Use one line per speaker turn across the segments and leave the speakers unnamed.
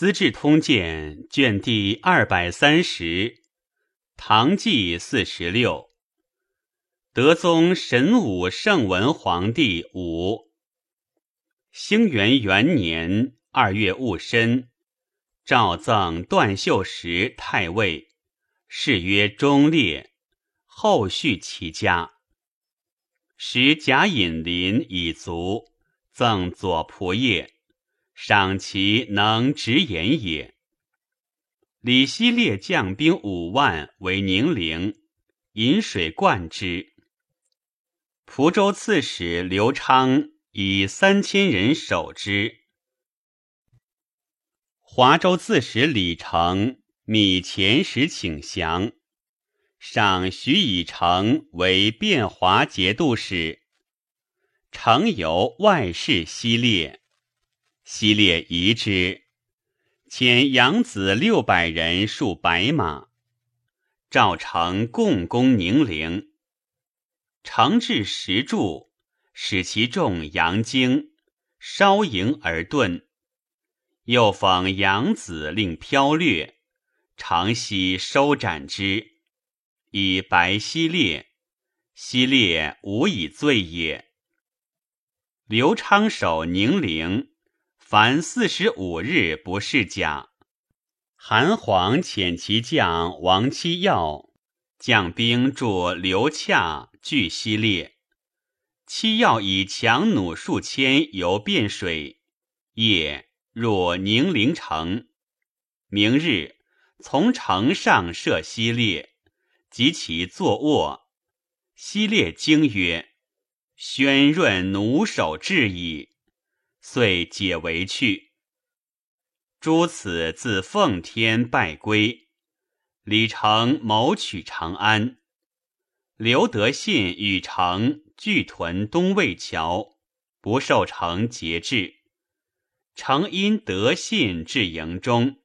资治通鉴》卷第二百三十，唐纪四十六，德宗神武圣文皇帝五，兴元元年二月戊申，诏赠段秀实太尉，谥曰忠烈。后续其家，时贾引林已卒，赠左仆射。赏其能直言也。李希烈将兵五万为宁陵，引水灌之。蒲州刺史刘昌以三千人守之。华州刺史李成米前时请降，赏徐以成为汴华节度使。成由外事西烈。西烈疑之，遣养子六百人戍白马，赵成共攻宁陵。成至石柱，使其众扬京，烧营而遁。又讽养子令飘掠，常悉收斩之，以白西烈。西烈无以罪也。刘昌守宁陵。凡四十五日不是甲，韩黄遣其将王七耀将兵助刘洽拒西列。七耀以强弩数千游汴水，夜入宁陵城。明日从城上射西列，及其坐卧。西列惊曰：“宣润弩手至矣。”遂解围去。诸此自奉天拜归。李成谋取长安。刘德信与成俱屯东魏桥，不受成节制。成因德信至营中，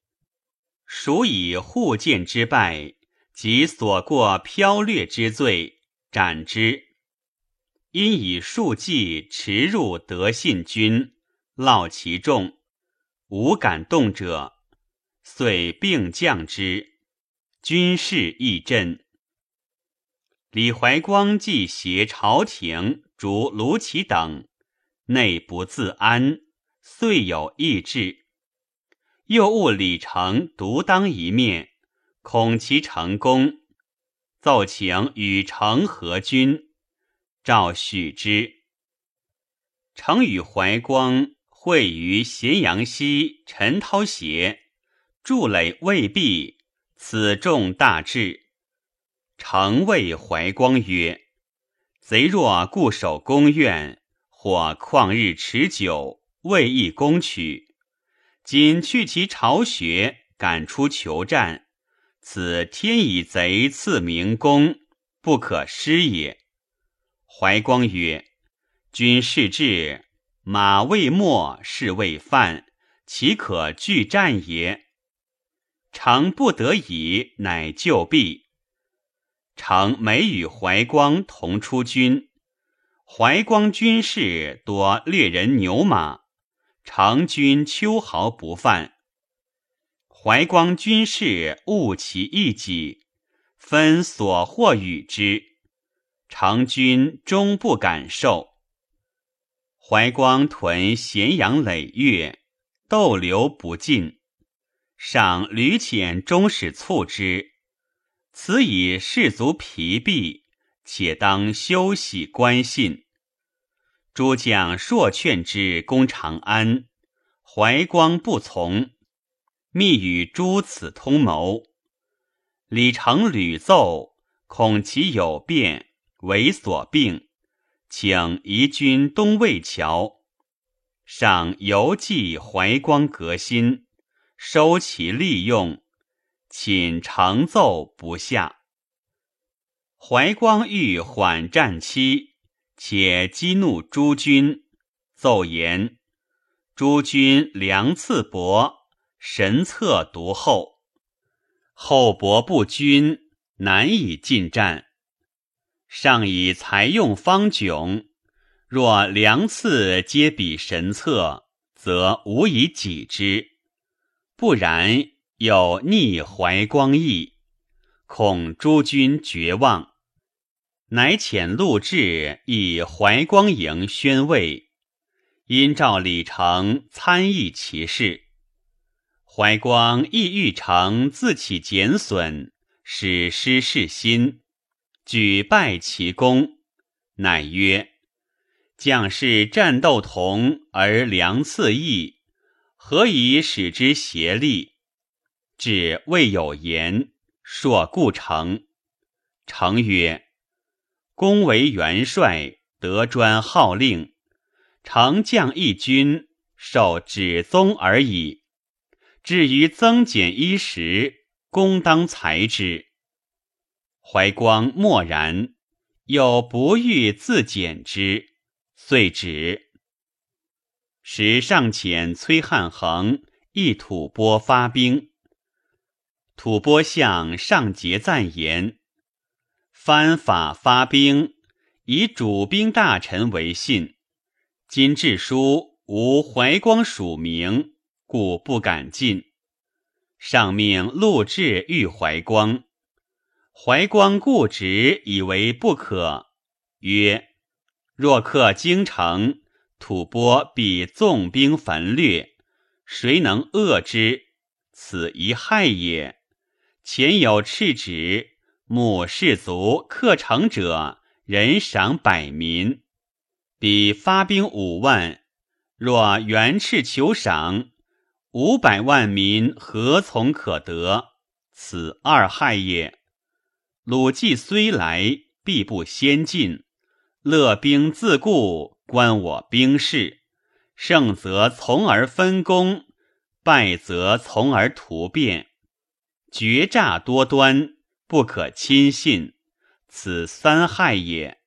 属以护剑之败及所过飘掠之罪，斩之。因以数骑驰入德信军。烙其众，无敢动者，遂并降之。军事亦振。李怀光既挟朝廷逐卢杞等，内不自安，遂有意志。又误李成独当一面，恐其成功，奏请与成和军，诏许之。成与怀光。会于咸阳西陈涛斜，筑垒未毕，此众大志。诚谓怀光曰：“贼若固守宫苑，或旷日持久，未易攻取。今去其巢穴，赶出求战，此天以贼赐明公，不可失也。”怀光曰：“君视志。”马未没，士未犯，岂可拒战也？常不得已，乃就避。常每与怀光同出军，怀光军士多掠人牛马，常军秋毫不犯。怀光军士误其一己，分所获与之，常军终不敢受。怀光屯咸阳累月，逗留不尽。上屡遣中使促之，此以士卒疲弊，且当休息观信。诸将硕劝之攻长安，怀光不从，密与诸此通谋。李成屡奏，恐其有变，为所病。请移军东魏桥，上犹记怀光革新，收其利用，寝承奏不下。怀光欲缓战期，且激怒诸军，奏言：诸军粮次薄，神策独厚，厚薄不均，难以进战。上以财用方窘，若粮次皆比神策，则无以己之。不然有逆怀光意，恐诸君绝望，乃遣陆贽以怀光营宣慰，因召李成参议其事。怀光亦欲成自起减损，使失事心，举拜其功，乃曰：“将士战斗同而良次异，何以使之协力？”至未有言，硕故成。成曰：“公为元帅，得专号令，成将一军，受指宗而已。”至于增减衣食，公当裁之。怀光默然，又不欲自减之，遂止。时上遣崔汉衡一吐蕃发兵，吐蕃相上节赞言：藩法发兵，以主兵大臣为信。今致书无怀光署名。故不敢进。上命陆贽遇怀光，怀光固执，以为不可。曰：若克京城，吐蕃必纵兵焚掠，谁能遏之？此一害也。前有敕旨，募士卒克城者，人赏百民。彼发兵五万，若元赤求赏。五百万民何从可得？此二害也。鲁季虽来，必不先进。乐兵自固，观我兵势。胜则从而分功，败则从而图变。决诈多端，不可亲信。此三害也。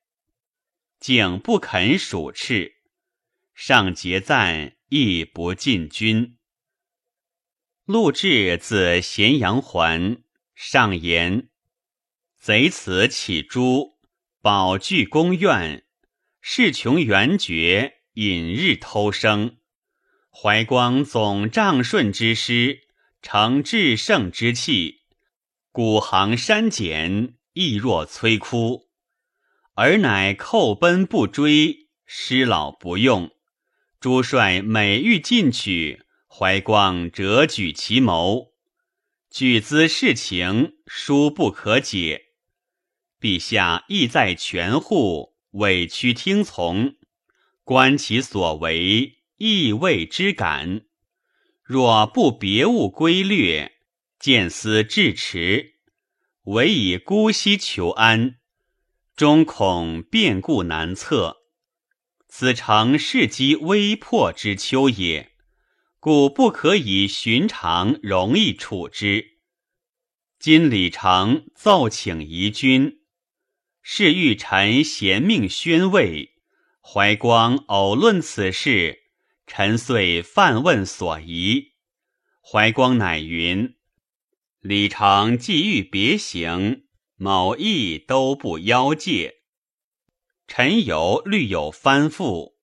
景不肯属斥，上节赞亦不进军。陆贽自咸阳还，上言：“贼此起诛，保具宫苑，势穷援绝，隐日偷生。怀光总仗顺之师，成至胜之气，古行删减，亦若摧枯。而乃寇奔不追，师老不用。诸帅每欲进取。”怀光折举其谋，举资事情殊不可解。陛下意在权护，委屈听从，观其所为，亦未之感。若不别物规略，见思至迟，唯以姑息求安，终恐变故难测。此诚世机危迫之秋也。故不可以寻常容易处之。今李成奏请移军，是欲臣贤命宣慰。怀光偶论此事，臣遂犯问所疑。怀光乃云：李成既欲别行，某意都不邀借。臣犹虑有翻覆，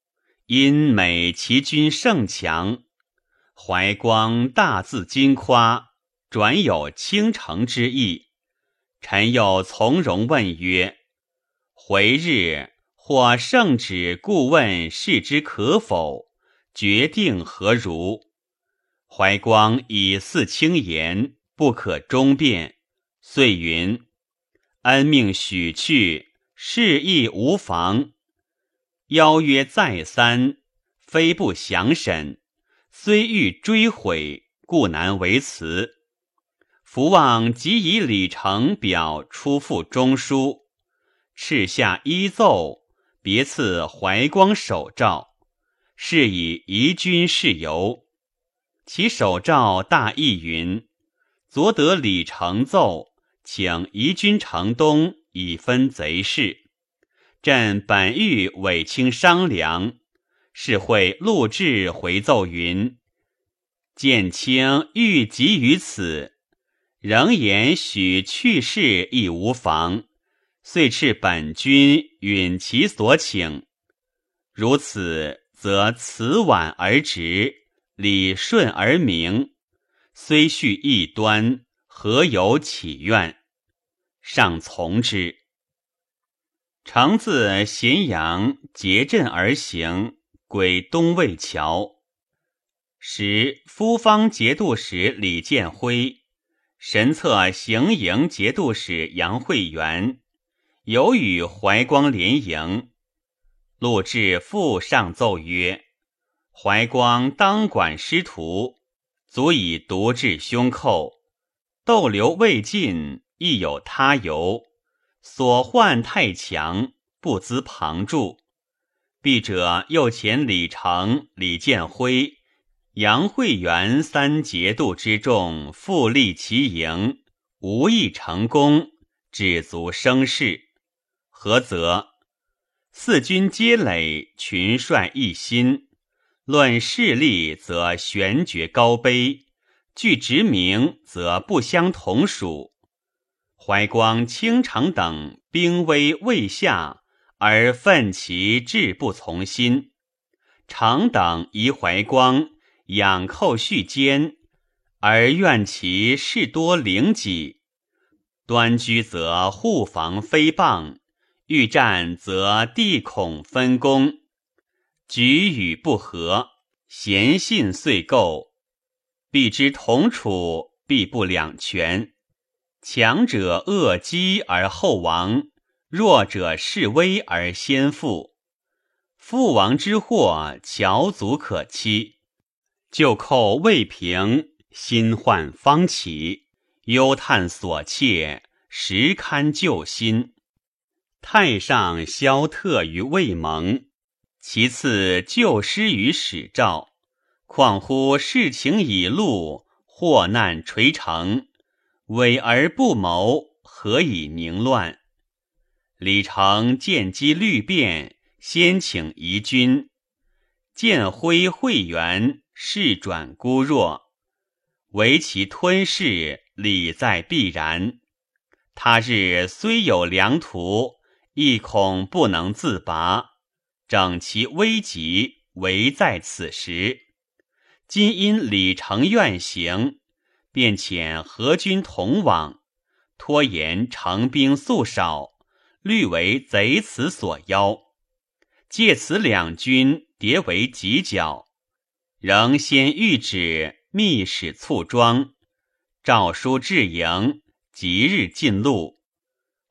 因美其君胜强。怀光大自矜夸，转有倾城之意。臣又从容问曰：“回日或圣旨故问事之可否？决定何如？”怀光以似轻言，不可终辩，遂云：“恩命许去，事亦无妨。邀约再三，非不详审。”虽欲追悔，故难为辞。福望即以李成表出复中书，敕下依奏，别赐怀光手诏，是以移军事由。其手诏大意云：昨得李成奏，请移军城东，以分贼事。朕本欲委卿商量。是会陆贽回奏云：“见卿欲急于此，仍言许去世亦无妨。遂敕本君允其所请。如此，则辞婉而直，礼顺而明。虽续异端，何有起愿？上从之。乘自咸阳结阵而行，归东魏桥。时夫方节度使李建辉、神策行营节度使杨惠元有与怀光联营。陆至复上奏曰：“怀光当管师徒，足以独治凶寇。逗留未尽，亦有他由。所患太强，不资旁助。必者又遣李成、李建辉、杨惠元三节度之众，复立其营，无一成功，只足生事。何则？”四军皆垒，群帅一心。论势力，则悬绝高卑；据职名，则不相同属。怀光、清城等兵威未下，而奋其志不从心；常等疑怀光养寇续坚，而怨其事多凌己；端居则护防非谤。欲战则地恐分工，举与不和，贤信遂构。必知同处，必不两全。强者恶积而后亡，弱者示威而先富。父王之祸，乔足可期。旧寇未平，新患方起，忧叹所切，实堪救心。太上萧特于魏蒙，其次救师于史赵。况乎事情已露，祸难垂成，委而不谋，何以宁乱？李成见机虑变，先请夷君。见徽会元，势转孤弱，唯其吞噬，理在必然。他日虽有良图。亦恐不能自拔，整其危急，唯在此时。今因李成愿行，便遣何军同往，拖延成兵素少，虑为贼此所邀。借此两军迭为犄角，仍先谕旨密使簇装，诏书至营，即日进路。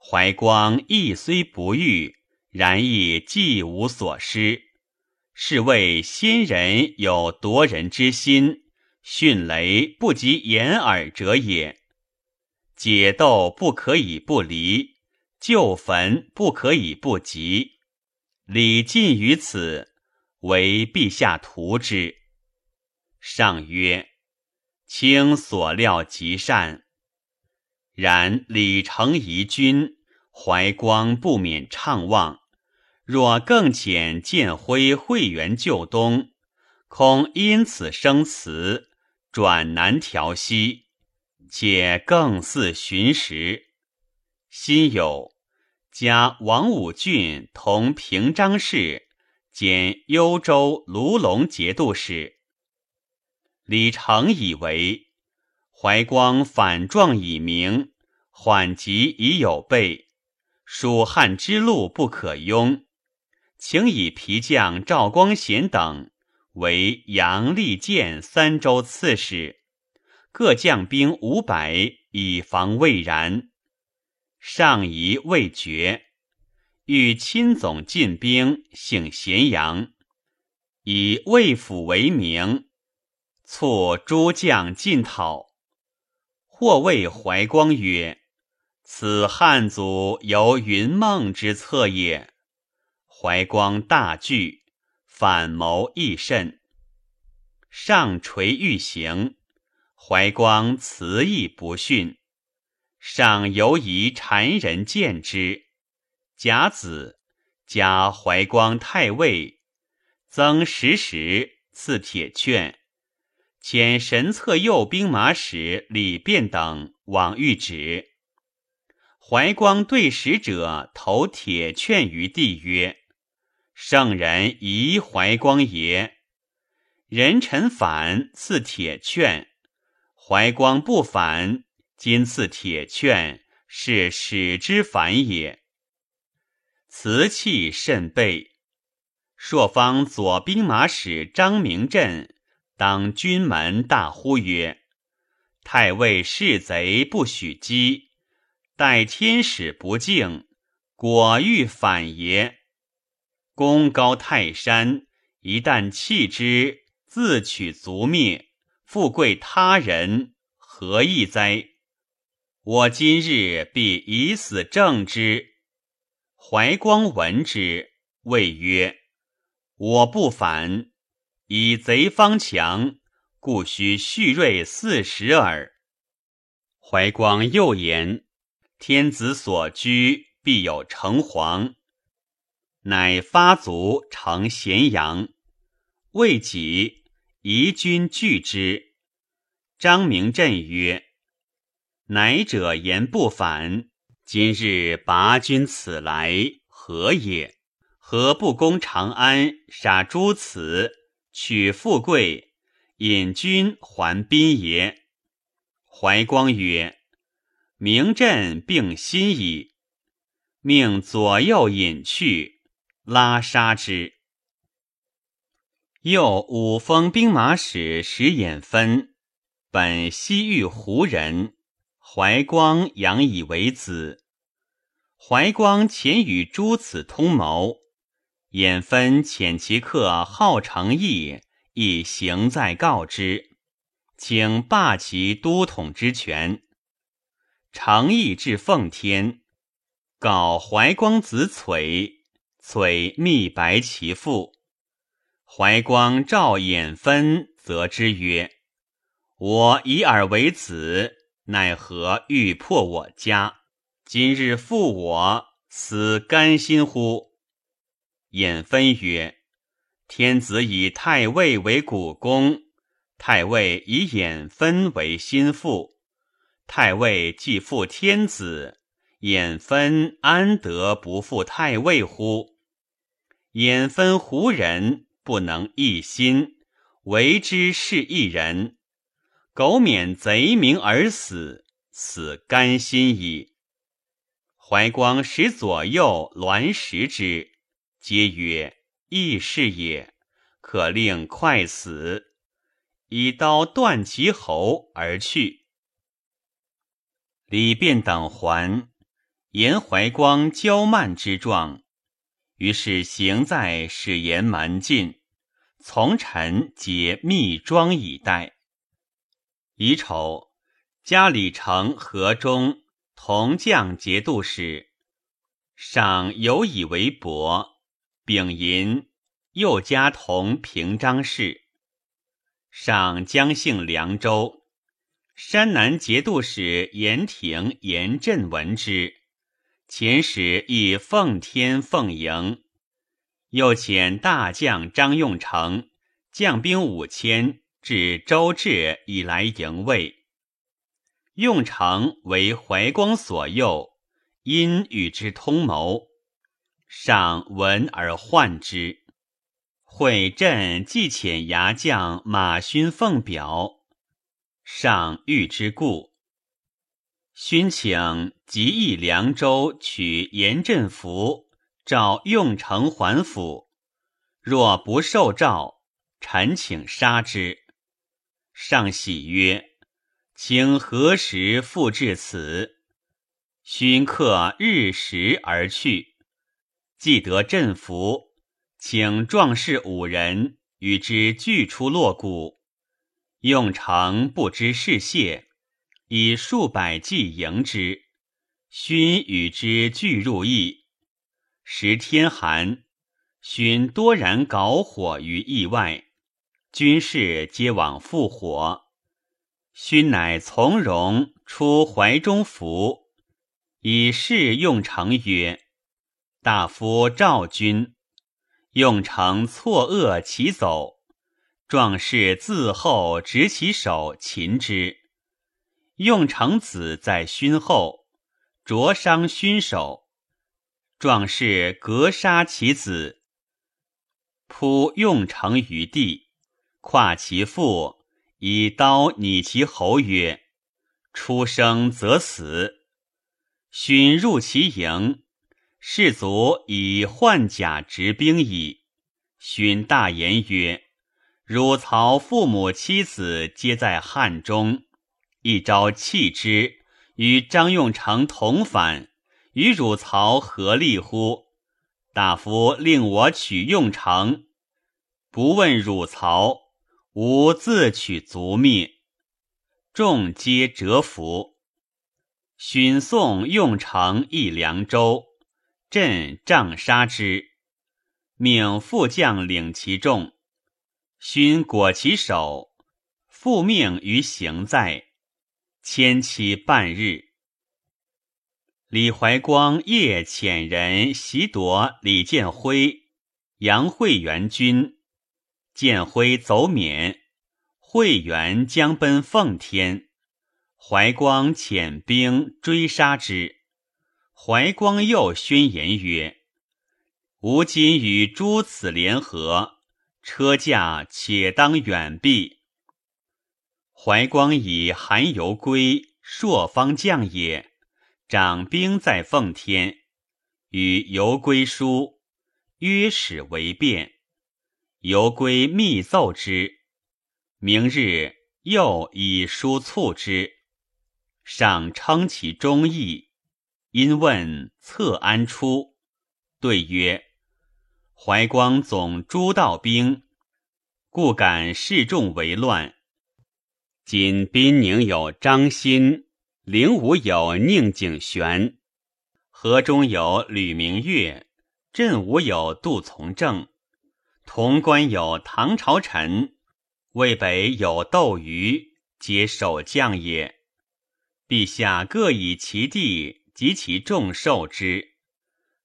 怀光亦虽不遇，然亦既无所失。是谓先人有夺人之心，迅雷不及掩耳者也。解斗不可以不离，旧坟不可以不急。礼尽于此，为陛下图之。上曰：“卿所料极善。”然李成疑君，怀光不免怅望。若更遣建辉会元救东，恐因此生辞，转难调息，且更似寻时。心有，加王武俊同平章事，兼幽州、卢龙节度使。李成以为。怀光反状已明，缓急已有备，蜀汉之路不可庸，请以皮将赵光贤等为杨利剑三州刺史，各将兵五百，以防未然。上疑未决，欲亲总进兵幸咸阳，以魏府为名，促诸将进讨。或谓怀光曰：“此汉祖由云梦之策也。”怀光大惧，反谋亦甚。上垂欲行，怀光辞意不逊。上犹疑谗人见之。甲子，加怀光太尉，增十石，赐铁券。遣神策右兵马使李变等往谕旨。怀光对使者投铁券于地，曰：“圣人疑怀光也。人臣反赐铁券，怀光不反，今赐铁券，是使之反也。辞气甚备。朔方左兵马使张明镇当军门大呼曰：“太尉是贼，不许击。待天使不敬，果欲反也。功高泰山，一旦弃之，自取族灭，富贵他人，何益哉？我今日必以死正之。”怀光闻之，谓曰。我不反，以贼方强，故须蓄锐四十耳。怀光又言：“天子所居，必有城隍。”乃发卒乘咸阳，未几，夷军拒之。张明镇曰：“乃者言不反，今日拔军此来，何也？”何不攻长安，杀诸此，取富贵，引军还宾也？怀光曰：“明朕病心矣。”命左右引去，拉杀之。又五封兵马使石衍分，本西域胡人，怀光养以为子。怀光前与诸子通谋。衍分遣其客号成义，以行在告之，请罢其都统之权。成义至奉天，告怀光子璀，璀密白其父。怀光照衍分，则之曰：“我以尔为子，奈何欲破我家？今日负我，死甘心乎？”衍分曰：“天子以太尉为股肱，太尉以衍分为心腹。太尉既负天子，衍分安得不负太尉乎？衍分胡人，不能一心，为之是一人，苟免贼名而死，死甘心矣。”怀光使左右栾石之。皆曰：“义士也，可令快死。”以刀断其喉而去。李变等还，言怀光骄慢之状，于是行在使言蛮进，从臣皆密庄以待。乙丑，加李成河中同将节度使，赏有以为伯。丙寅，又加同平章事。上将姓凉州，山南节度使严廷、严震闻之，遣使以奉天奉迎，又遣大将张用成将兵五千至周至以来迎魏。用成为怀光所诱，因与之通谋。上闻而患之，会朕既遣牙将马勋奉表，上欲之故。勋请即诣凉州，取严振符，召用城还府。若不受诏，臣请杀之。上喜曰：“请何时复至此？”勋客日食而去。既得振服，请壮士五人与之俱出洛谷。用成不知是谢，以数百计迎之。勋与之俱入邑。时天寒，勋多燃搞火于邑外，军士皆往复火。勋乃从容出怀中服，以示用成曰。大夫赵军，用城错愕其走，壮士自后执其手擒之。用城子在勋后，灼伤勋手。壮士格杀其子，扑用城于地，跨其腹，以刀拟其喉曰：“出生则死。”勋入其营，士卒以换甲执兵矣。勋大言曰：“汝曹父母妻子皆在汉中，一朝弃之，与张用成同反，与汝曹何利乎？大夫令我取用成，不问汝曹。”吾自取族灭，众皆折服。荀送用成一凉州，镇杖杀之，命副将领其众。勋裹其首，复命于行在，迁期半日。李怀光夜遣人袭夺李建辉、杨惠元军。建辉走免，会元将奔奉天，怀光遣兵追杀之。怀光又宣言曰：“吾今与诸此联合，车驾且当远避。”怀光以韩游归朔方将也，掌兵在奉天，与游归书，约使为变。犹归密奏之，明日又以书促之，上称其忠义。因问策安出，对曰：“怀光总诸道兵，故敢示众为乱。今宾宁有张欣，灵武有宁景玄，河中有吕明月，镇武有杜从政。”潼关有唐朝臣，渭北有窦瑜，皆守将也。陛下各以其地及其众受之，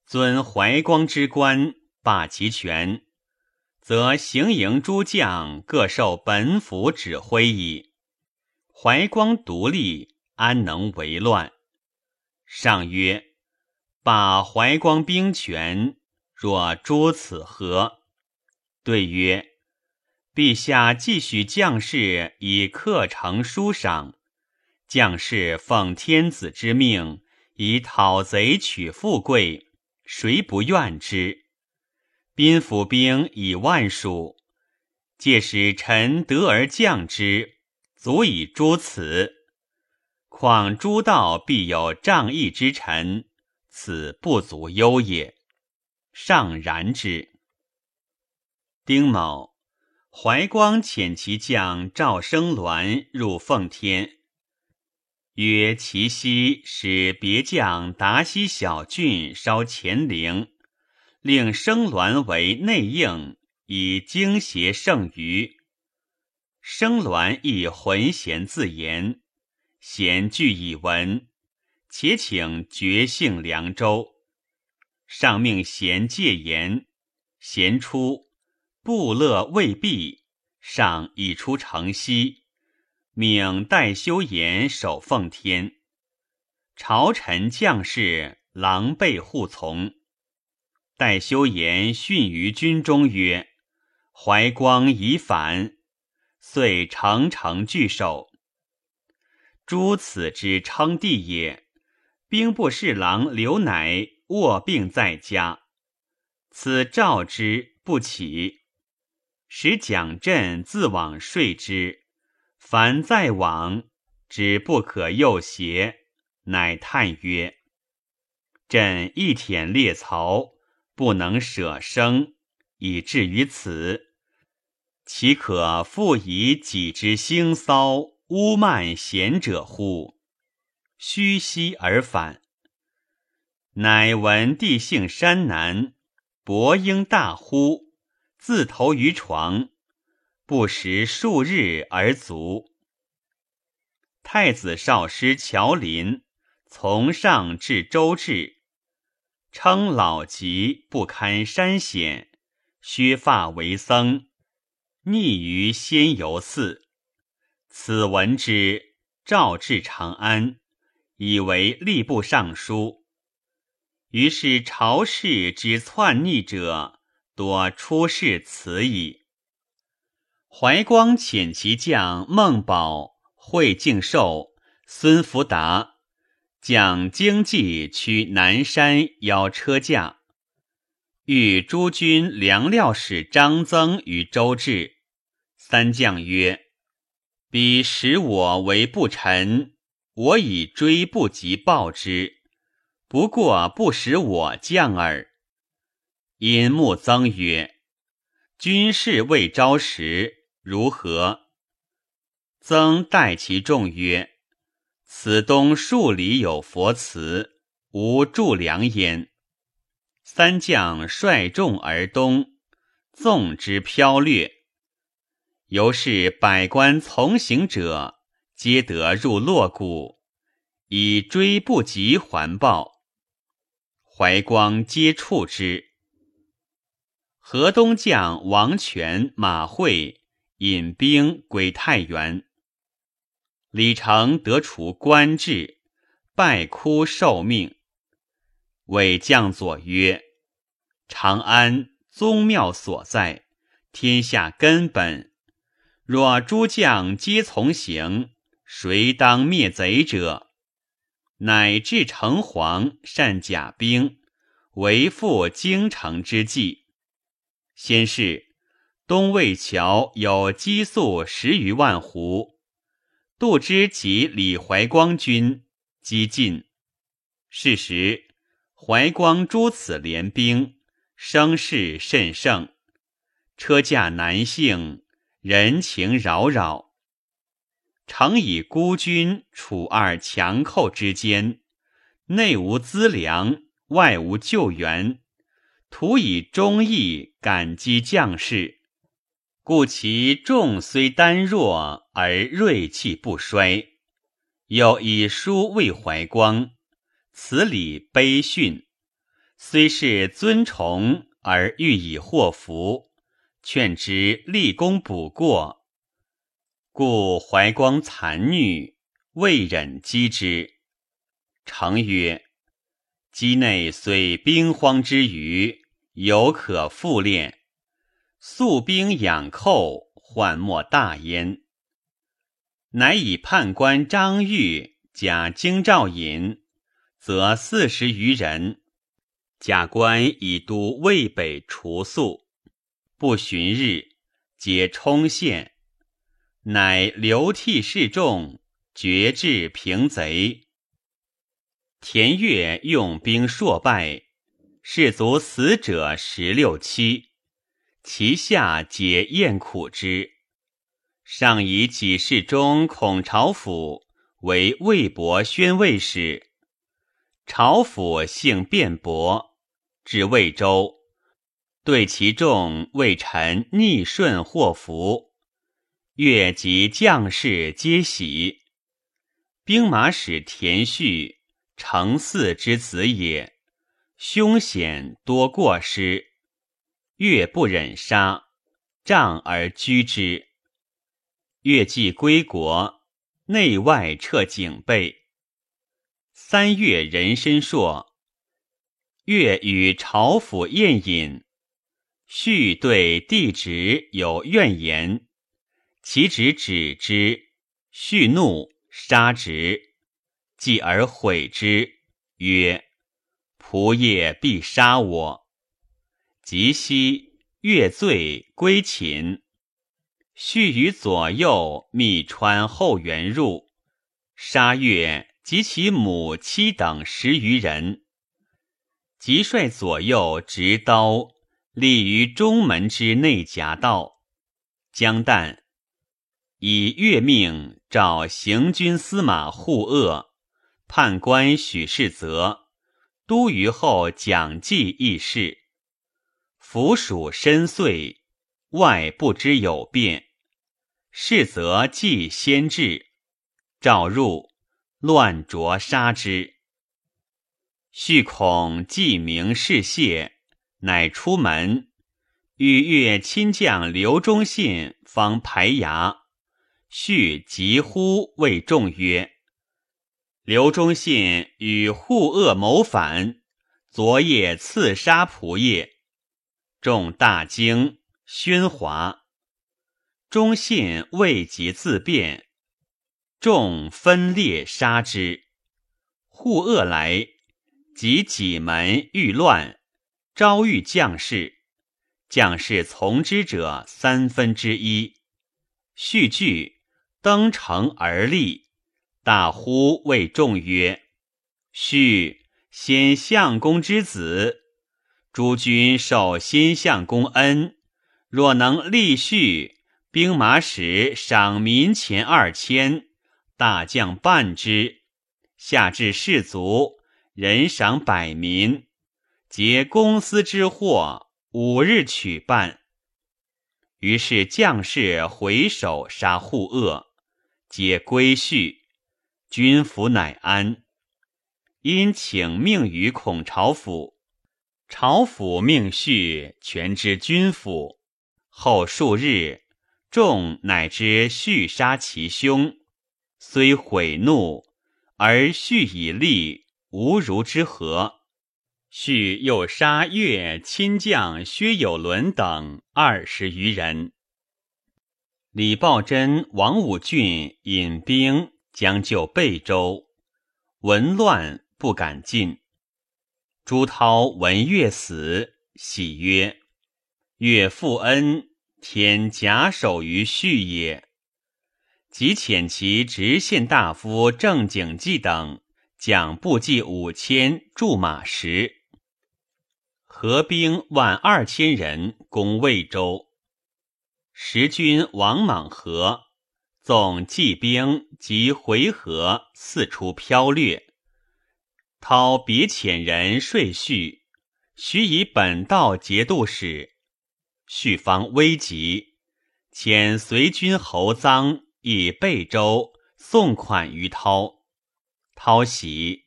尊怀光之官，罢其权，则行营诸将各受本府指挥矣。怀光独立，安能为乱？上曰：罢怀光兵权，若诸此何？对曰：“陛下既许将士以克成书赏，将士奉天子之命以讨贼取富贵，谁不愿之？兵府兵以万数，借使臣得而降之，足以诛此。况诸道必有仗义之臣，此不足忧也。上然之。”丁卯，怀光遣其将赵生鸾入奉天，曰：“其西使别将达西小郡烧乾陵，令生鸾为内应，以惊邪胜余。”生鸾亦浑咸自言，贤具以闻，且请绝幸凉州。上命贤戒言，贤出。布勒未毕，上已出城西，命戴修言守奉天。朝臣将士狼狈护从。戴修言训于军中曰：“怀光已反，遂诚诚拒守。诸此之称帝也。兵部侍郎刘乃卧病在家，此召之不起。”使蒋镇自往睡之，凡在往，只不可诱邪，乃叹曰：“朕一舔列曹，不能舍生，以至于此，岂可复以己之腥骚污慢贤者乎？虚息而返。乃闻帝姓山南，伯英大呼。”自投于床，不食数日而卒。太子少师乔林从上至周至，称老疾不堪山险，削发为僧，匿于仙游寺。此闻之，召至长安，以为吏部尚书。于是朝士之篡逆者。多出仕此矣。怀光遣其将孟宝、惠敬寿、孙福达将经济去南山邀车驾，遇诸军粮料使张增与周至。三将曰：“彼使我为不臣，我以追不及报之，不过不使我将耳。”因穆曾曰：“军士未招时，如何？”曾待其众曰：“此东数里有佛祠，无助粮焉。”三将率众而东，纵之飘掠。由是百官从行者，皆得入洛谷，以追不及还报。怀光皆触之。河东将王权、马会引兵归太原。李成得除官制，拜哭受命。谓将佐曰：“长安宗庙所在，天下根本。”若诸将皆从行，谁当灭贼者？乃至城隍善甲兵，为复京城之计。先是，东魏桥有积粟十余万斛，杜之及李怀光军击进。是时，怀光诸此联兵，声势甚盛，车驾难幸。人情扰扰，常以孤军处二强寇之间，内无资粮，外无救援，徒以忠义感激将士，故其众虽单弱，而锐气不衰。又以书为怀光，此礼悲训，虽是尊崇，而欲以祸福。劝之立功补过，故怀光残虐，未忍击之。成曰：“畿内虽兵荒之余，犹可复练。素兵养寇，患莫大焉。”乃以判官张玉假京兆尹，则四十余人。假官以都渭北除宿。不旬日，皆冲县，乃流涕示众，决至平贼。田悦用兵硕败，士卒死者十六七，其下皆厌苦之。上以己世中孔朝府为魏博宣慰使，朝府性辩驳，至魏州。对其众为臣逆顺祸福，越及将士皆喜。兵马使田旭，程嗣之子也，凶险多过失，越不忍杀，杖而居之。越既归国，内外撤警备。三月，人参朔，越与朝府宴饮。续对弟侄有怨言，其侄止之，续怒杀之，继而悔之，曰：“仆夜必杀我。”及夕，越罪归秦。续于左右密穿后园入，杀越及其母妻等十余人，即率左右执刀。立于中门之内夹道，将旦，以月命召行军司马护鄂、判官许世泽、都虞后蒋济议事。府属深邃，外不知有变。是则既先至，召入，乱着杀之。续恐既明事谢。乃出门，与越亲将刘忠信方排牙，续急呼谓众曰：“刘忠信与护恶谋反，昨夜刺杀仆业。”众大惊，喧哗。忠信未及自辩，众分裂杀之。护恶来，及己门欲乱，招遇将士。将士从之者三分之一。续句，登城而立，大呼谓众曰：“续，先相公之子，诸君受先相公恩，若能立续。”兵马使赏民钱二千，大将半之，下至士卒，人赏百民，皆公私之货，五日取办。于是将士回首杀护恶，皆归续，军服乃安。因请命于孔朝府，朝府命续全知军府。后数日。众乃知续杀其兄，虽悔怒，而续以立，无如之何。续又杀越亲将薛有伦等二十余人。李抱真、王武俊引兵将就贝州，闻乱不敢进。朱涛闻乐死，喜曰：“乐负恩。”天假手于续也，即遣其直县大夫郑景济等将部骑五千，驻马石，合兵万二千人攻魏州。时军王莽和纵骑兵及回纥四处飘掠，涛别遣人说续，许以本道节度使。叙方危急，遣随军侯臧以备州送款于涛。涛喜，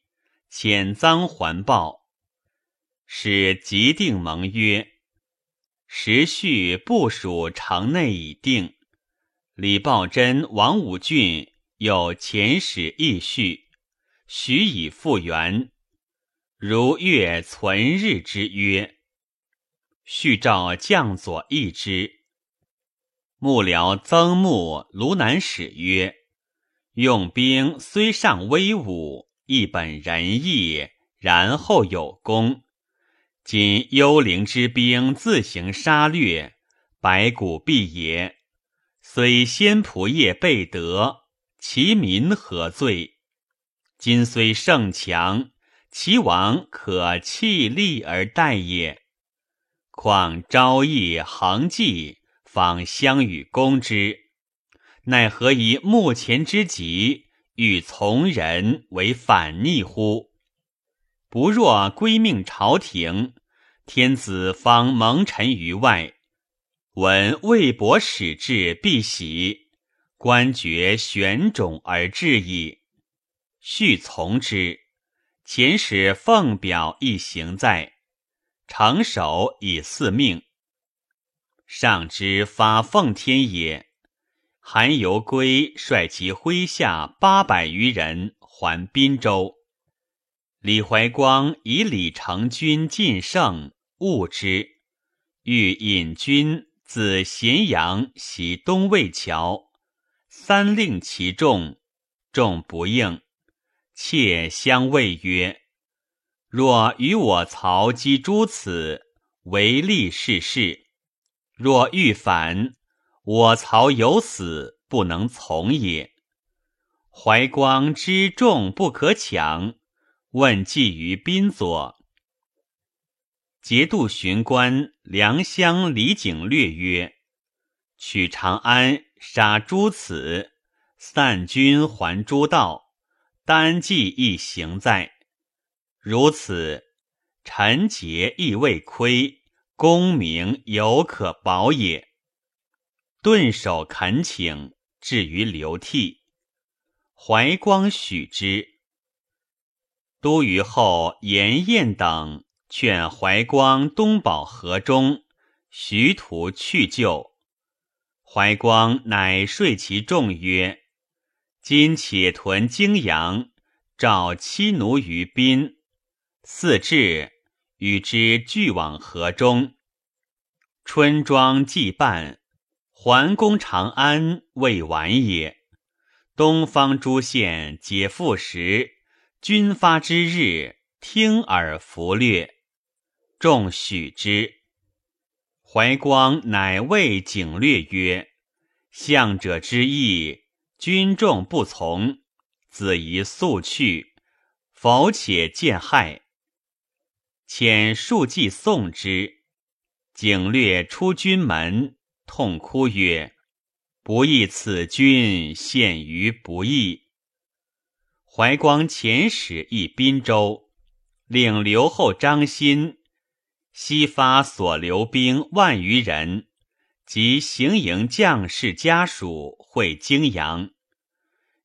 遣臧还报，使即定盟约。时序部署城内已定。李抱真、王武俊有遣使议叙，许以复原。如月存日之约。续召将佐议之，幕僚曾穆、卢南使曰：“用兵虽尚威武，亦本仁义，然后有功。今幽灵之兵自行杀掠，白骨蔽也。虽先仆业备得，其民何罪？今虽胜强，其王可弃利而待也。”况昭义恒济，方相与攻之，奈何以目前之急，欲从人为反逆乎？不若归命朝廷，天子方蒙尘于外。闻魏博使至，必喜，官爵选种而至矣。续从之，遣使奉表一行在。成守以四命，上之发奉天也。韩游归率其麾下八百余人还滨州。李怀光以李成军进胜，误之，欲引军自咸阳袭东魏桥，三令其众，众不应，妾相谓曰。若与我曹击诸此，唯利是事；若欲反，我曹有死，不能从也。怀光知众不可抢，问计于宾左。节度巡官梁乡李景略曰：“取长安，杀诸此，散军还诸道，单计亦行在。”如此，臣节亦未亏，功名犹可保也。顿首恳请，至于流涕。怀光许之。都虞后严彦等劝怀光东保河中，徐图去救。怀光乃说其众曰：“今且屯泾阳，召妻奴于宾。”四至，与之俱往河中。春庄既半，桓公长安未完也。东方诸县皆复时，军发之日，听而弗略。众许之。怀光乃谓景略曰：“相者之意，君众不从，子宜速去，否且见害。”遣数骑送之。景略出军门，痛哭曰：“不义此君陷于不义。”怀光遣使诣滨州，令留后张欣。西发所留兵万余人，及行营将士家属会泾阳，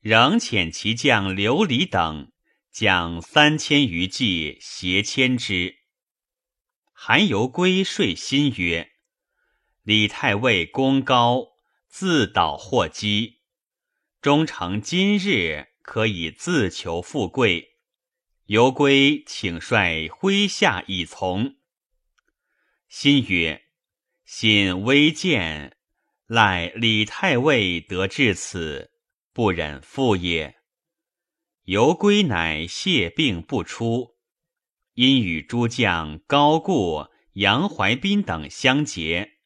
仍遣其将刘礼等将三千余骑携牵之。韩游归说心曰：“李太尉功高，自导祸机，终成今日可以自求富贵。游归请率麾下以从。”心曰：“心微见，赖李太尉得至此，不忍复也。”游归乃谢病不出，因与诸将高固、杨怀斌等相结。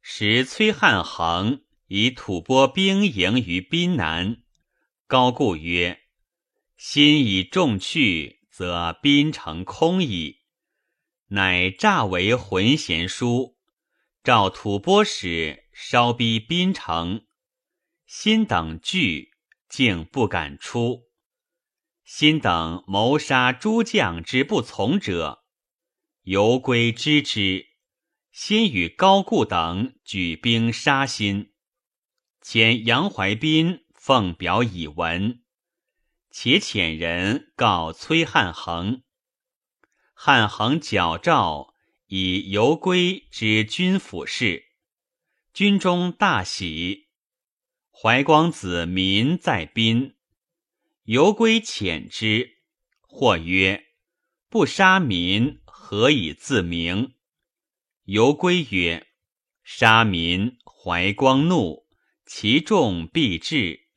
时崔汉衡以吐蕃兵营于滨南，高固曰：“心以众去，则滨城空矣。”乃诈为浑贤书，召吐蕃使稍逼宾城，辛等惧，竟不敢出。辛等谋杀诸将之不从者，犹归知之。辛与高固等举兵杀辛，遣杨怀宾奉表以闻，且遣人告崔汉衡。汉衡矫诏以游归之军府事，军中大喜。怀光子民在宾，游归遣之，或曰：“不杀民，何以自明？”游归曰：“杀民，怀光怒，其众必至，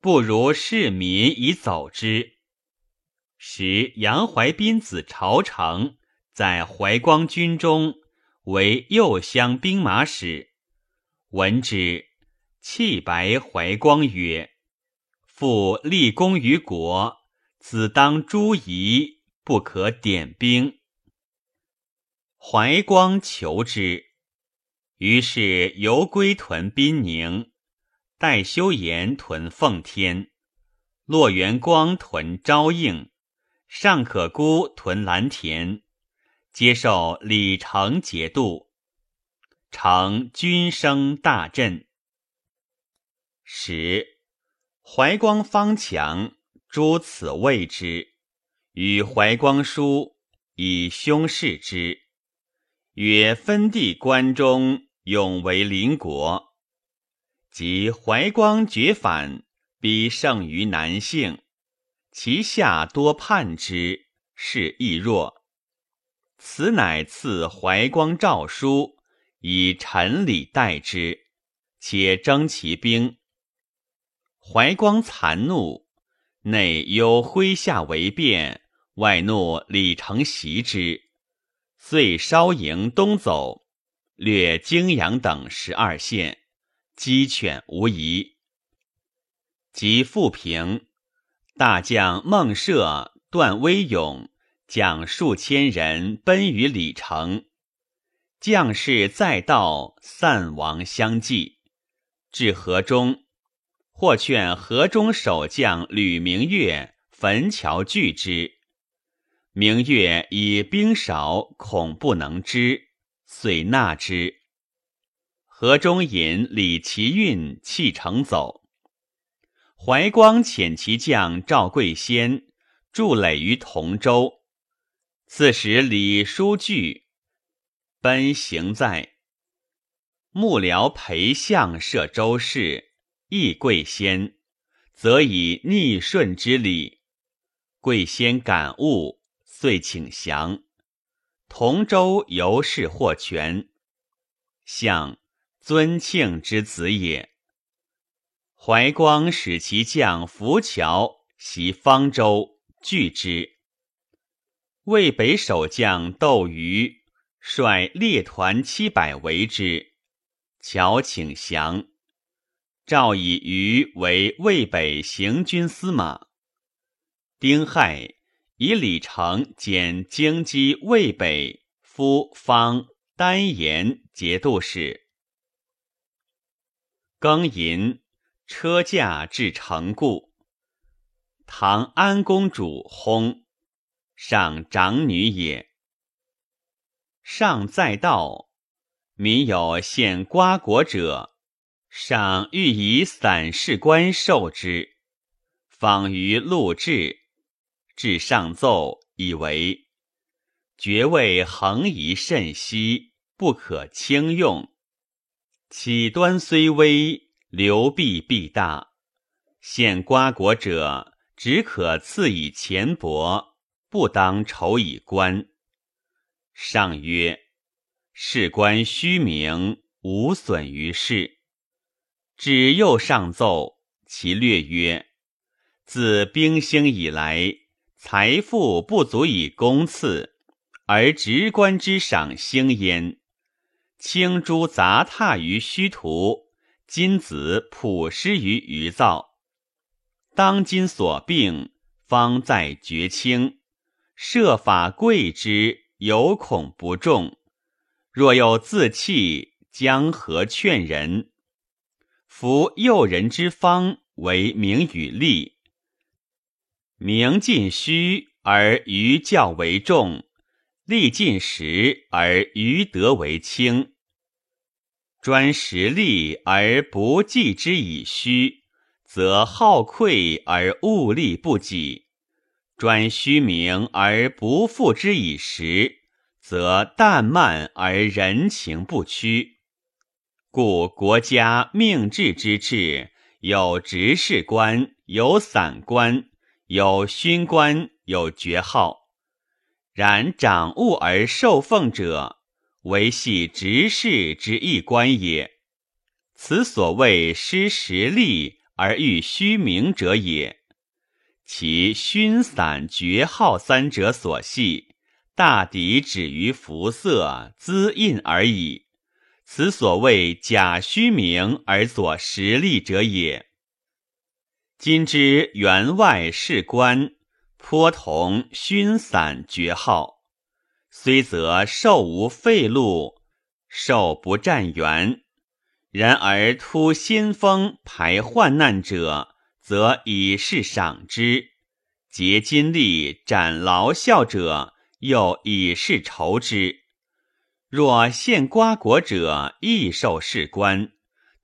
不如视民以走之。”时杨怀宾子朝成在怀光军中为右乡兵马使，闻之，泣白怀光曰：“父立功于国，子当诛夷，不可点兵。”怀光求之，于是游归屯宾宁，待修言屯奉天，骆元光屯昭应。尚可孤屯蓝田，接受李成节度，成军声大振。十怀光方强，诸此谓之，与怀光书以兄事之，曰：“分地关中，永为邻国。”及怀光绝反，必胜于南姓。其下多叛之，是亦弱。此乃赐怀光诏书，以陈礼待之，且征其兵。怀光惭怒，内忧麾下为变，外怒李成袭之，遂稍营东走，略泾阳等十二县，鸡犬无遗。及复平。大将孟涉、段威勇将数千人奔于李城，将士再到，散亡相继。至河中，或劝河中守将吕明月焚桥拒之。明月以兵少，恐不能支，遂纳之。河中引李奇运弃城走。怀光遣其将赵贵先筑垒于同州。刺史李叔据奔行在幕僚裴相摄州事，亦贵先，则以逆顺之礼。贵先感悟，遂请降。同州由是获全。相尊庆之子也。怀光使其将浮桥袭方州，拒之。魏北守将窦瑜率列团七百围之，乔请降。诏以瑜为魏北行军司马。丁亥，以李成兼京畿渭北夫方丹延节度使。庚寅，车驾至城固。唐安公主薨。上长女也。上在道，民有献瓜果者，上欲以散士官受之。访于陆至，至上奏，以为爵位横移甚稀，不可轻用。启端虽微，流弊必大。献瓜果者，只可赐以钱帛。不当酬以官。上曰：“事官虚名，无损于事。”指又上奏，其略曰：“自兵兴以来，财富不足以供赐，而职官之赏兴焉。青珠杂沓于虚途，金子朴施于余造。当今所病，方在绝清。”设法贵之，有恐不中；若有自弃，将何劝人？夫诱人之方，为名与利。名尽虚而余教为重，利尽实而余德为轻。专实利而不计之以虚，则好愧而物力不给。专虚名而不复之以实，则淡慢而人情不屈。故国家命制之治，有执事官，有散官，有勋官，有爵号。然掌物而受奉者，唯系执事之一官也。此所谓失实力而欲虚名者也。其熏散绝号三者所系，大抵止于服色滋印而已。此所谓假虚名而作实力者也。今之员外士官，颇同熏散绝号，虽则受无废禄，受不占元，然而突新风排患难者。则以是赏之，竭金力斩劳效者，又以是酬之。若献瓜果者亦受士官，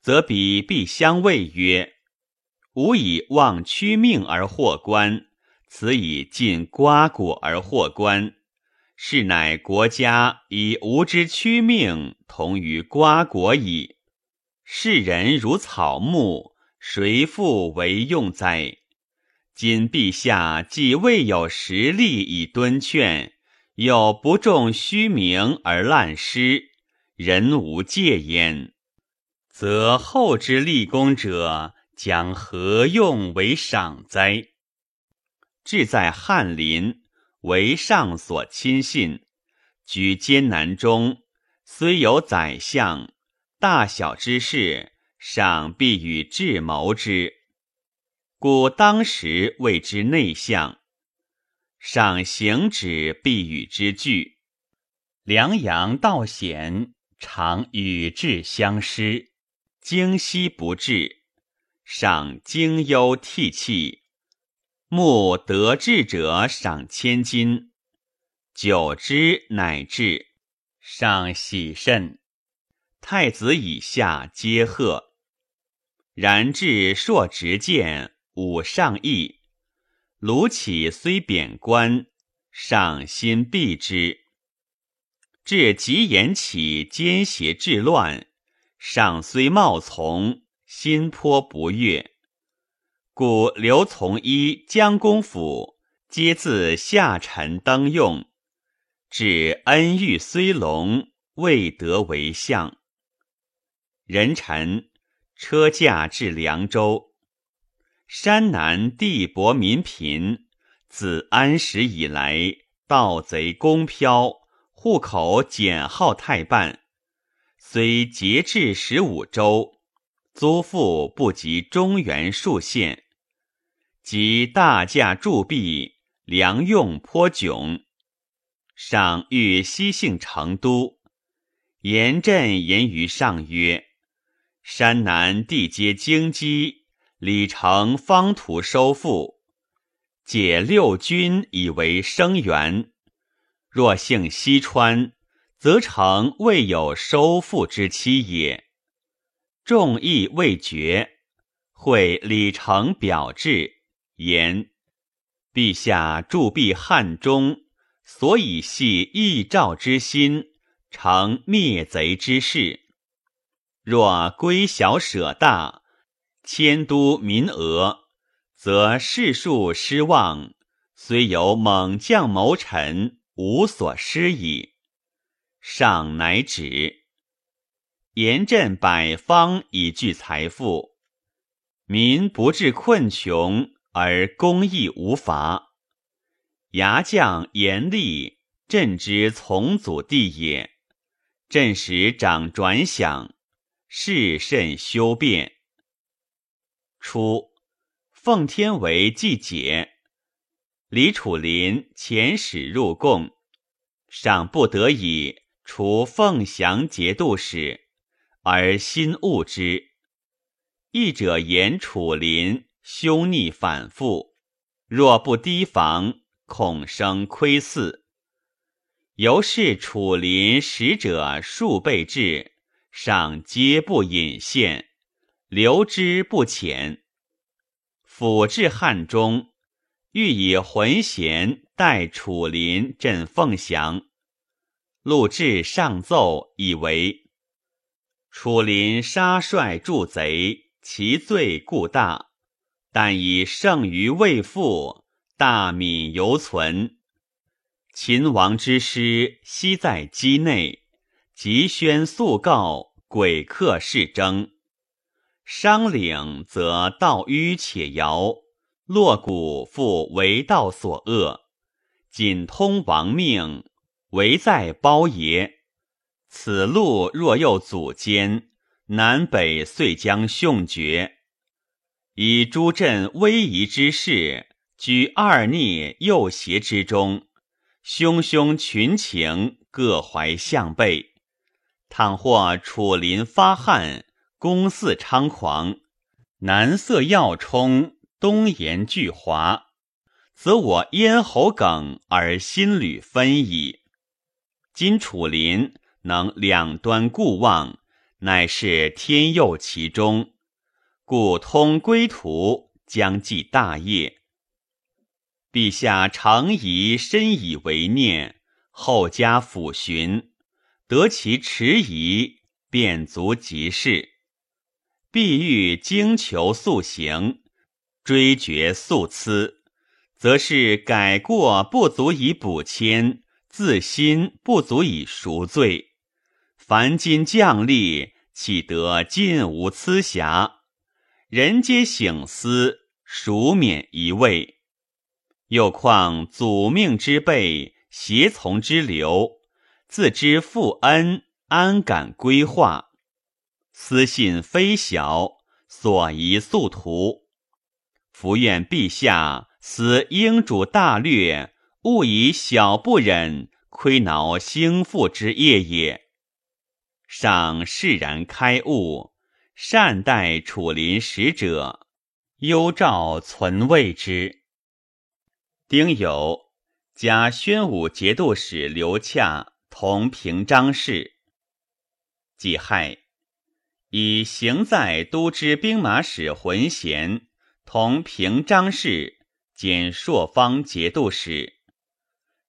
则彼必相谓曰：“吾以忘屈命而获官，此以尽瓜果而获官。是乃国家以吾之屈命同于瓜果矣。世人如草木。”谁复为用哉？今陛下既未有实力以敦劝，又不重虚名而滥施，人无戒焉，则后之立功者将何用为赏哉？志在翰林，为上所亲信，居艰难中，虽有宰相，大小之事。上必与智谋之，故当时谓之内相。上行止必与之俱。梁阳道险，常与智相失，惊息不至。上惊忧涕泣。慕得志者赏千金，久之乃至。上喜甚。太子以下皆贺。然至硕执剑，武上义。卢杞虽贬官，上心避之。至吉言起奸邪治乱，上虽冒从，心颇不悦。故刘从一江公府，皆自下臣登用。至恩遇虽隆，未得为相。人臣车驾至凉州。山南地薄民贫，自安史以来，盗贼公飘，户口减号太半，虽节制十五州，租赋不及中原数县，及大驾铸币，粮用颇窘。上欲西幸成都，严震言于上曰：“山南地皆荆棘。”李成方图收复，解六军以为生源。若幸西川，则成未有收复之期也。众议未决，会李成表志言：陛下铸币汉中，所以系义赵之心，成灭贼之事。若归小舍大。迁都民俄，则士庶失望，虽有猛将谋臣，无所施矣。上乃止。严阵百方以聚财富，民不至困穷，而公益无乏。牙将严厉，朕之从祖弟也。朕使长转饷，事甚修变。初，奉天为季节，李楚林遣使入贡，尚不得已除凤翔节度使，而心恶之。义者言楚林凶逆反复，若不提防，恐生窥伺。由是楚林使者数倍至，上皆不引献。留之不遣。辅至汉中，欲以浑贤代楚林镇凤翔。陆至上奏，以为楚林杀帅助贼，其罪固大，但以剩余未复，大敏犹存。秦王之师悉在畿内，急宣速告，鬼客是征。商领则道迂且遥，落谷复为道所扼，仅通亡命，唯在包爷。此路若又阻坚，南北遂将凶绝。以诸镇威仪之势，居二逆右邪之中，汹汹群情，各怀向背。倘或楚林发悍。公肆猖狂，南塞要冲，东延巨华，则我咽喉梗而心履分矣。今楚林能两端顾望，乃是天佑其中，故通归途，将继大业。陛下常宜深以为念，后加抚循，得其迟疑，便足即事。必欲精求速行，追决速疵，则是改过不足以补愆，自心不足以赎罪。凡今将吏，岂得尽无疵瑕？人皆省思，孰免一位？又况祖命之辈，胁从之流，自知负恩，安敢规划？私信非小，所宜速图。伏愿陛下思英主大略，勿以小不忍，亏挠兴复之业也。上释然开悟，善待楚林使者，幽诏存位之。丁酉，加宣武节度使刘洽同平章事。己亥。以行在都知兵马使浑贤同平章事兼朔方节度使，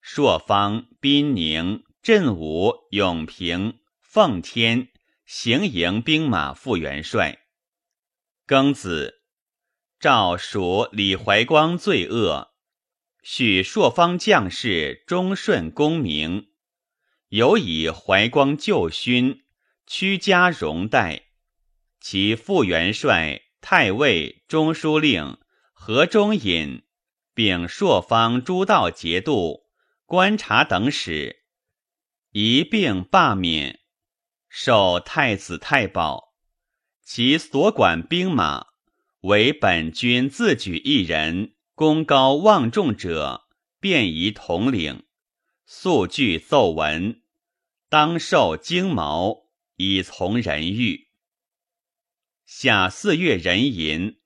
朔方、宾宁、镇武、永平、奉天行营兵马副元帅。庚子，诏属李怀光罪恶，许朔方将士忠顺公明，尤以怀光旧勋屈家荣待。其副元帅、太尉、中书令、河中尹，并朔方诸道节度、观察等使，一并罢免，授太子太保。其所管兵马，为本军自举一人，功高望重者，便宜统领。速具奏文，当受荆矛，以从人欲。下四月壬寅，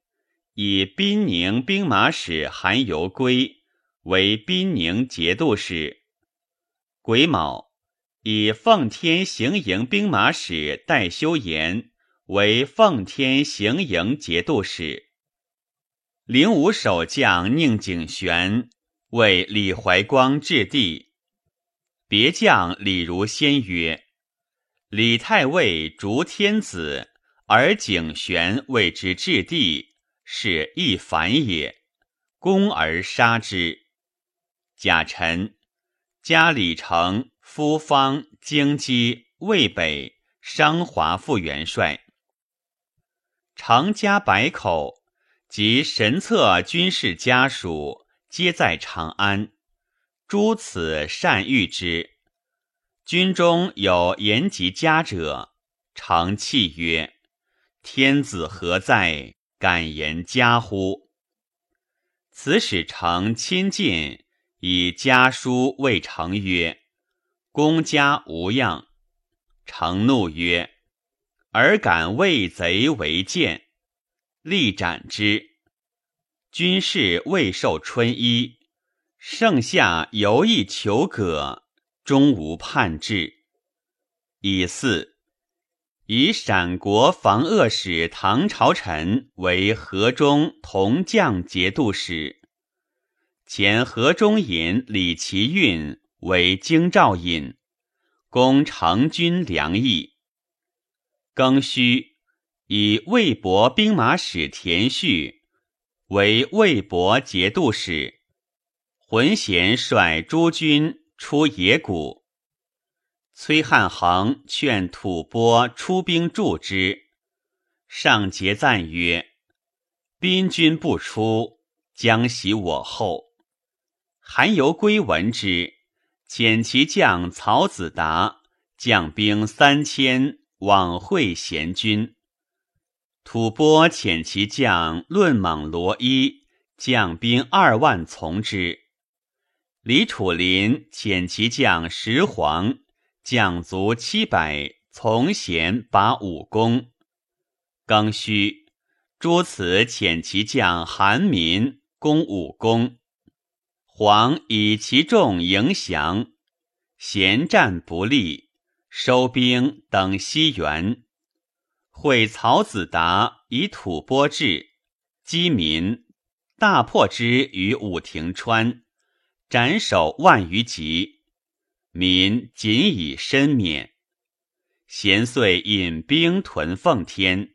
以滨宁兵马使韩游归为滨宁节度使。癸卯，以奉天行营兵马使戴修言为奉天行营节度使。灵武守将宁景玄为李怀光置地。别将李如先曰：“李太尉逐天子。”而景玄为之置地，是亦反也。攻而杀之。贾臣加李成、夫方、京畿、渭北、商华副元帅。常家百口及神策军事家属，皆在长安。诸此善遇之。军中有言及家者，常泣曰。天子何在？敢言家乎？此使臣亲近，以家书谓成曰：“公家无恙。”成怒曰：“尔敢为贼为贱！”立斩之。军士未受春衣，盛夏犹意求葛，终无叛志。以四。以陕国防恶使唐朝臣为河中同将节度使，前河中尹李奇运为京兆尹，攻成军粮邑。庚戌，以魏博兵马使田旭为魏博节度使，浑贤率诸军出野谷。崔汉衡劝吐蕃出兵助之，上节赞曰：“宾军不出，将袭我后。”韩游归闻之，遣其将曹子达将兵三千往会贤军。吐蕃遣其将论莽罗伊将兵二万从之。李楚林遣其将石黄。将卒七百，从贤拔武功。庚戌，诸此遣其将韩民攻武功。黄以其众迎降，贤战不利，收兵等西援。会曹子达以吐蕃至，击民，大破之于武亭川，斩首万余级。民仅以身免，贤遂引兵屯奉天，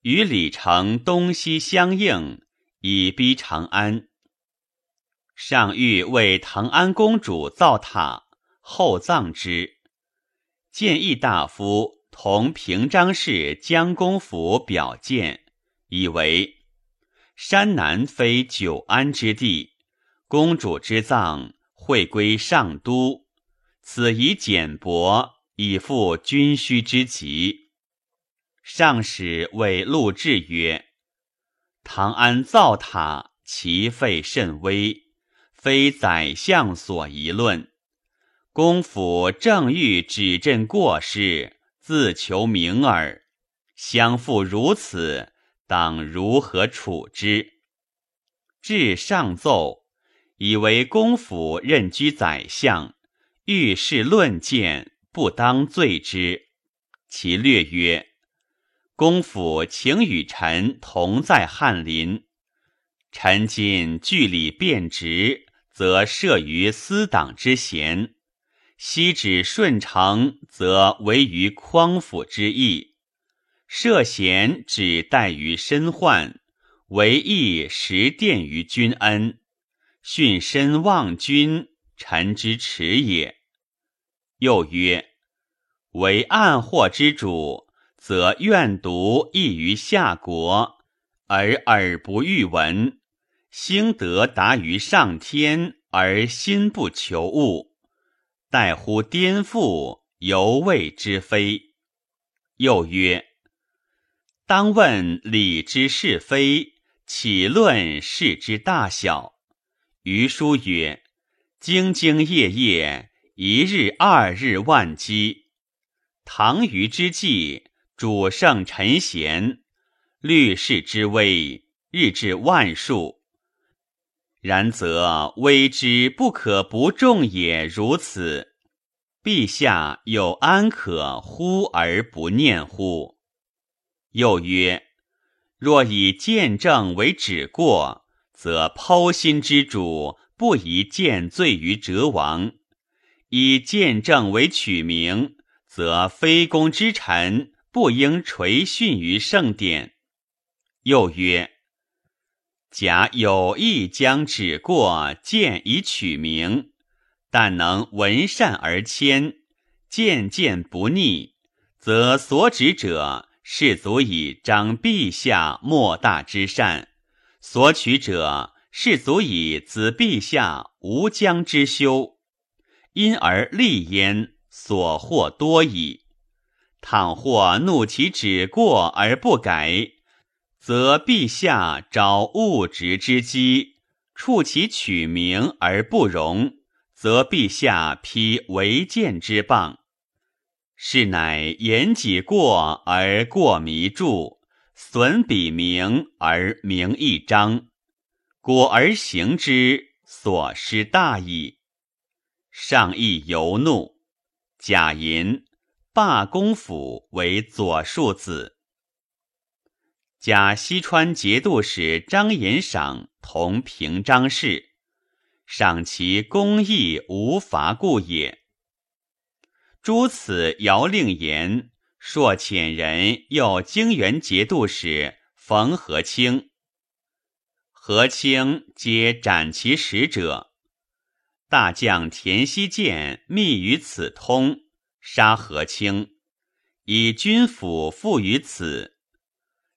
与李成东西相应，以逼长安。上欲为唐安公主造塔，厚葬之。建议大夫同平章事江公府表见，以为山南非久安之地，公主之葬会归上都。此以简薄，以复军需之急。上使谓陆志曰：“唐安造塔，其费甚微，非宰相所宜论。公府正欲指朕过失，自求名耳。相复如此，当如何处之？”至上奏，以为公府任居宰相。遇事论谏，不当罪之。其略曰：“公府请与臣同在翰林，臣今据理变职，则涉于私党之嫌；昔指顺承，则为于匡辅之意。涉嫌只待于身患，为义实奠于君恩。训身忘君。”臣之耻也。又曰：为暗祸之主，则愿读异于下国，而耳不欲闻；兴德达于上天，而心不求物。待乎颠覆，犹未之非。又曰：当问理之是非，岂论事之大小？余书曰：兢兢业业，一日二日万机。唐虞之际，主圣臣贤，律事之微，日至万数。然则微之不可不重也。如此，陛下又安可忽而不念乎？又曰：若以见证为止过，则剖心之主不宜见罪于哲王；以见证为取名，则非公之臣不应垂训于圣典。又曰。假有意将止过见以取名，但能闻善而谦，渐渐不逆，则所指者是足以彰陛下莫大之善；所取者是足以子陛下无疆之修，因而立焉，所获多矣。倘或怒其止过而不改。则陛下找物直之机，触其取名而不容，则陛下披违谏之棒。是乃言己过而过弥著，损彼名而名一彰，果而行之，所失大矣。上亦尤怒，贾银罢公府为左庶子。假西川节度使张延赏同平章事，赏其公义无伐故也。诸此姚令言，朔遣人又京原节度使冯和清，和清皆斩其使者。大将田希建密于此通，杀和清，以军府附于此。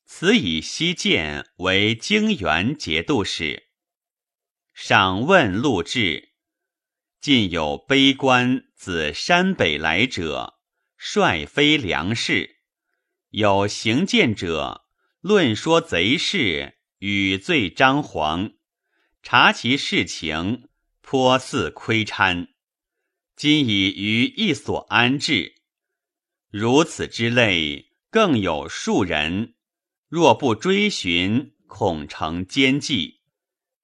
此以西建为京原节度使。上问陆志，近有悲官自山北来者，率非良士；有行见者，论说贼事，与罪张皇，察其事情，颇似窥参。今已于一所安置。如此之类，更有数人。若不追寻，恐成奸计，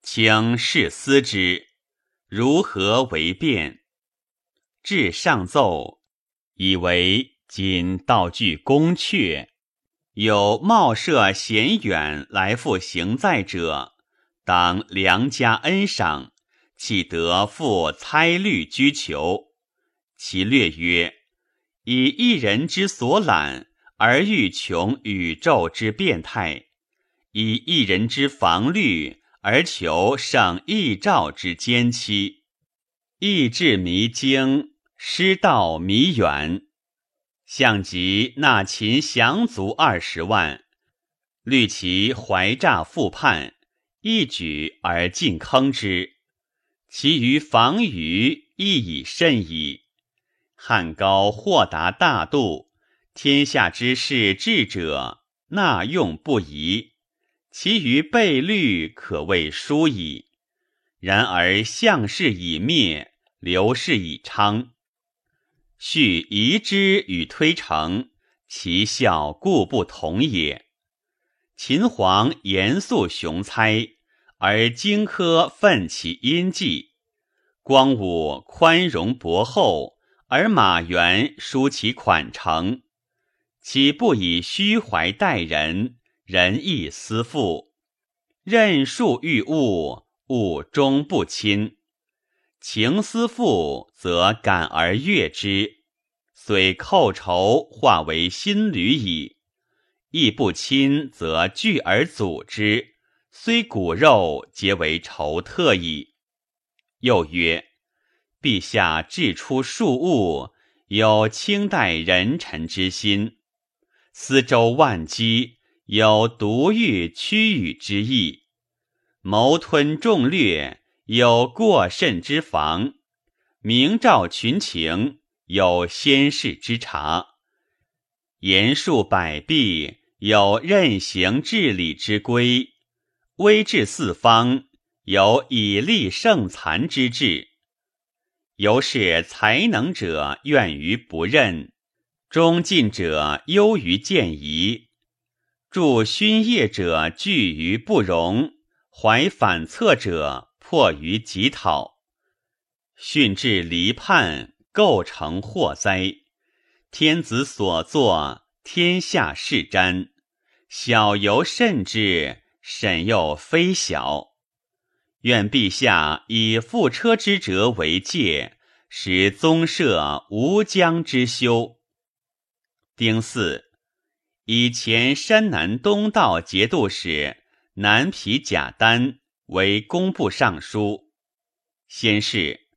请试思之，如何为变？至上奏，以为今道具宫阙，有冒涉险远来赴行在者，当良加恩赏，岂得复猜虑居求？其略曰：以一人之所懒。而欲穷宇宙之变态，以一人之防虑而求胜一兆之坚期，意志弥精，失道弥远。象及纳秦降卒二十万，虑其怀诈复叛，一举而尽坑之。其余防御亦已甚矣。汉高豁达大度。天下之事智者，纳用不疑；其余悖虑，可谓疏矣。然而相氏已灭，刘氏已昌，续遗之与推诚，其效故不同也。秦皇严肃雄猜，而荆轲奋其阴计；光武宽容博厚，而马援疏其款诚。岂不以虚怀待人，仁义思复，任术欲物，物终不亲。情思复，则感而悦之，虽寇仇，化为新旅矣；义不亲，则聚而阻之，虽骨肉，皆为仇特矣。又曰：陛下治出庶物，有清代人臣之心。司州万机，有独欲屈羽之意；谋吞众略，有过甚之防；明照群情，有先世之察；言述百弊，有任行治理之规；威治四方，有以立胜残之志。由是才能者怨于不任。忠进者忧于见疑，助勋业者惧于不容，怀反侧者迫于己讨，训至离叛，构成祸灾。天子所作，天下事瞻。小犹慎之，审又非小。愿陛下以覆车之辙为戒，使宗社无疆之休。丁巳，以前山南东道节度使南皮贾丹为工部尚书。先是，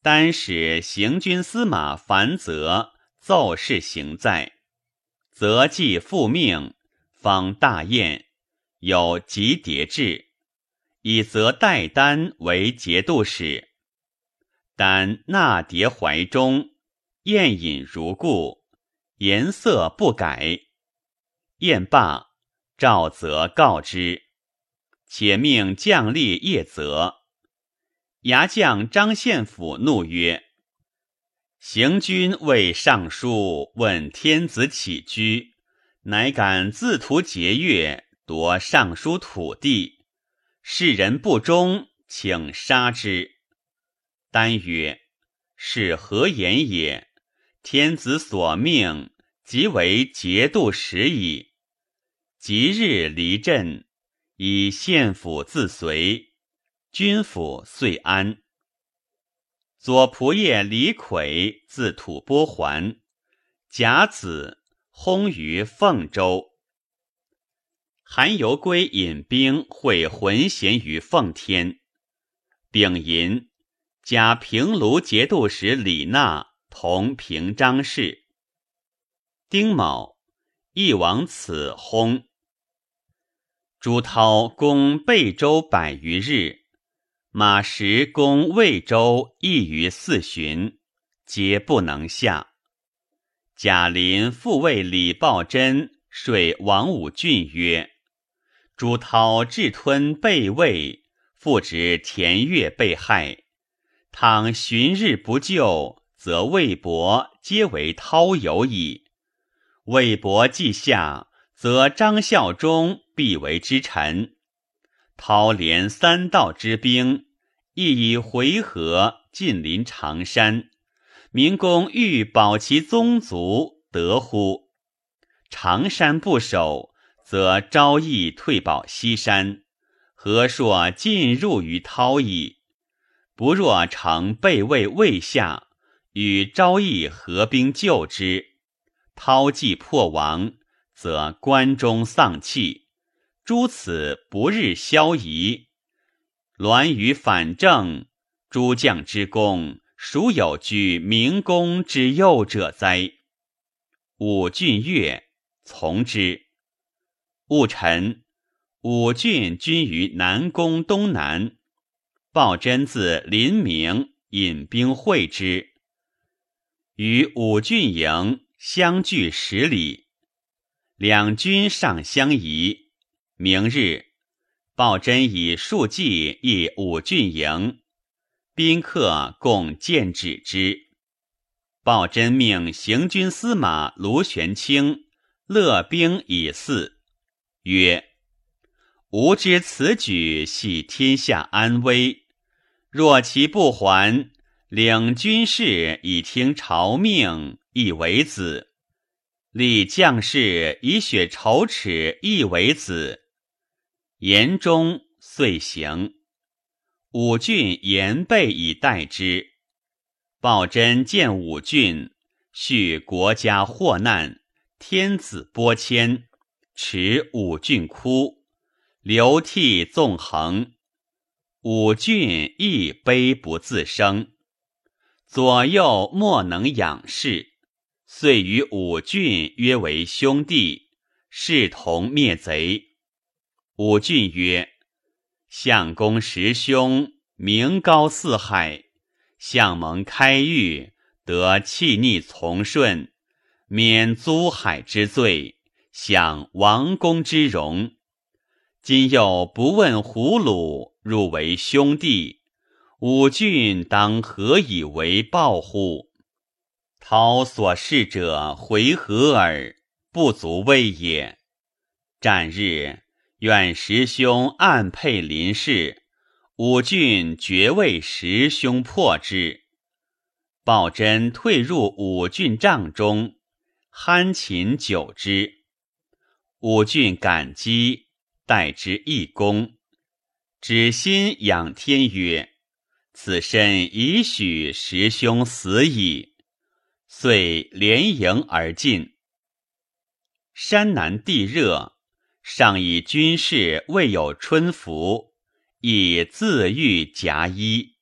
丹使行军司马樊泽奏事行在，则既复命，方大宴，有集叠制，以则代丹为节度使。丹纳牒怀中，宴饮如故。颜色不改，宴罢，赵则告之，且命将吏叶泽。牙将张献甫怒曰：“行军为尚书，问天子起居，乃敢自图节钺，夺尚书土地，世人不忠，请杀之。”丹曰：“是何言也？”天子所命，即为节度使矣。即日离镇，以县府自随，军府遂安。左仆射李逵自吐蕃还，甲子薨于凤州。韩游归引兵会浑咸于奉天。丙寅，加平卢节度使李纳。同平章事。丁卯，义王此薨。朱涛攻贝州百余日，马石攻魏州一于四旬，皆不能下。贾林复谓李抱真说王武俊曰：“朱涛智吞贝魏，复指田悦被害，倘旬日不救。”则魏博皆为涛友矣。魏博既下，则张孝忠必为之臣。涛连三道之兵，亦以回纥近临常山。明公欲保其宗族，得乎？常山不守，则昭义退保西山，何硕进入于涛矣。不若乘备魏未下。与昭义合兵救之，韬既破亡，则关中丧气，诸此不日消夷。栾于反正，诸将之功，孰有居明公之右者哉？武俊悦从之。戊辰，武俊军于南宫东南，鲍真自临明引兵会之。与武郡营相距十里，两军尚相宜。明日，鲍真以数骑诣武郡营，宾客共见止之。鲍真命行军司马卢玄清勒兵以祀，曰：“吾知此举系天下安危，若其不还。”领军士以听朝命，亦为子；立将士以雪仇耻，亦为子。言中遂行。武俊言备以待之。鲍真见武俊，叙国家祸难，天子播迁，持武俊哭，流涕纵横。武俊亦悲不自生。左右莫能仰视，遂与武俊约为兄弟，誓同灭贼。武俊曰：“相公十兄名高四海，相蒙开狱，得弃逆从顺，免租海之罪，享王公之荣。今又不问胡虏，入为兄弟。”武俊当何以为报乎？涛所事者回合耳，不足畏也。战日，愿十兄暗配林氏，武俊绝为十兄破之。鲍真退入武俊帐中，酣寝久之。武俊感激，待之一功，止心仰天曰。此身已许师兄死矣，遂连营而进。山南地热，尚以军事未有春服，以自欲夹衣。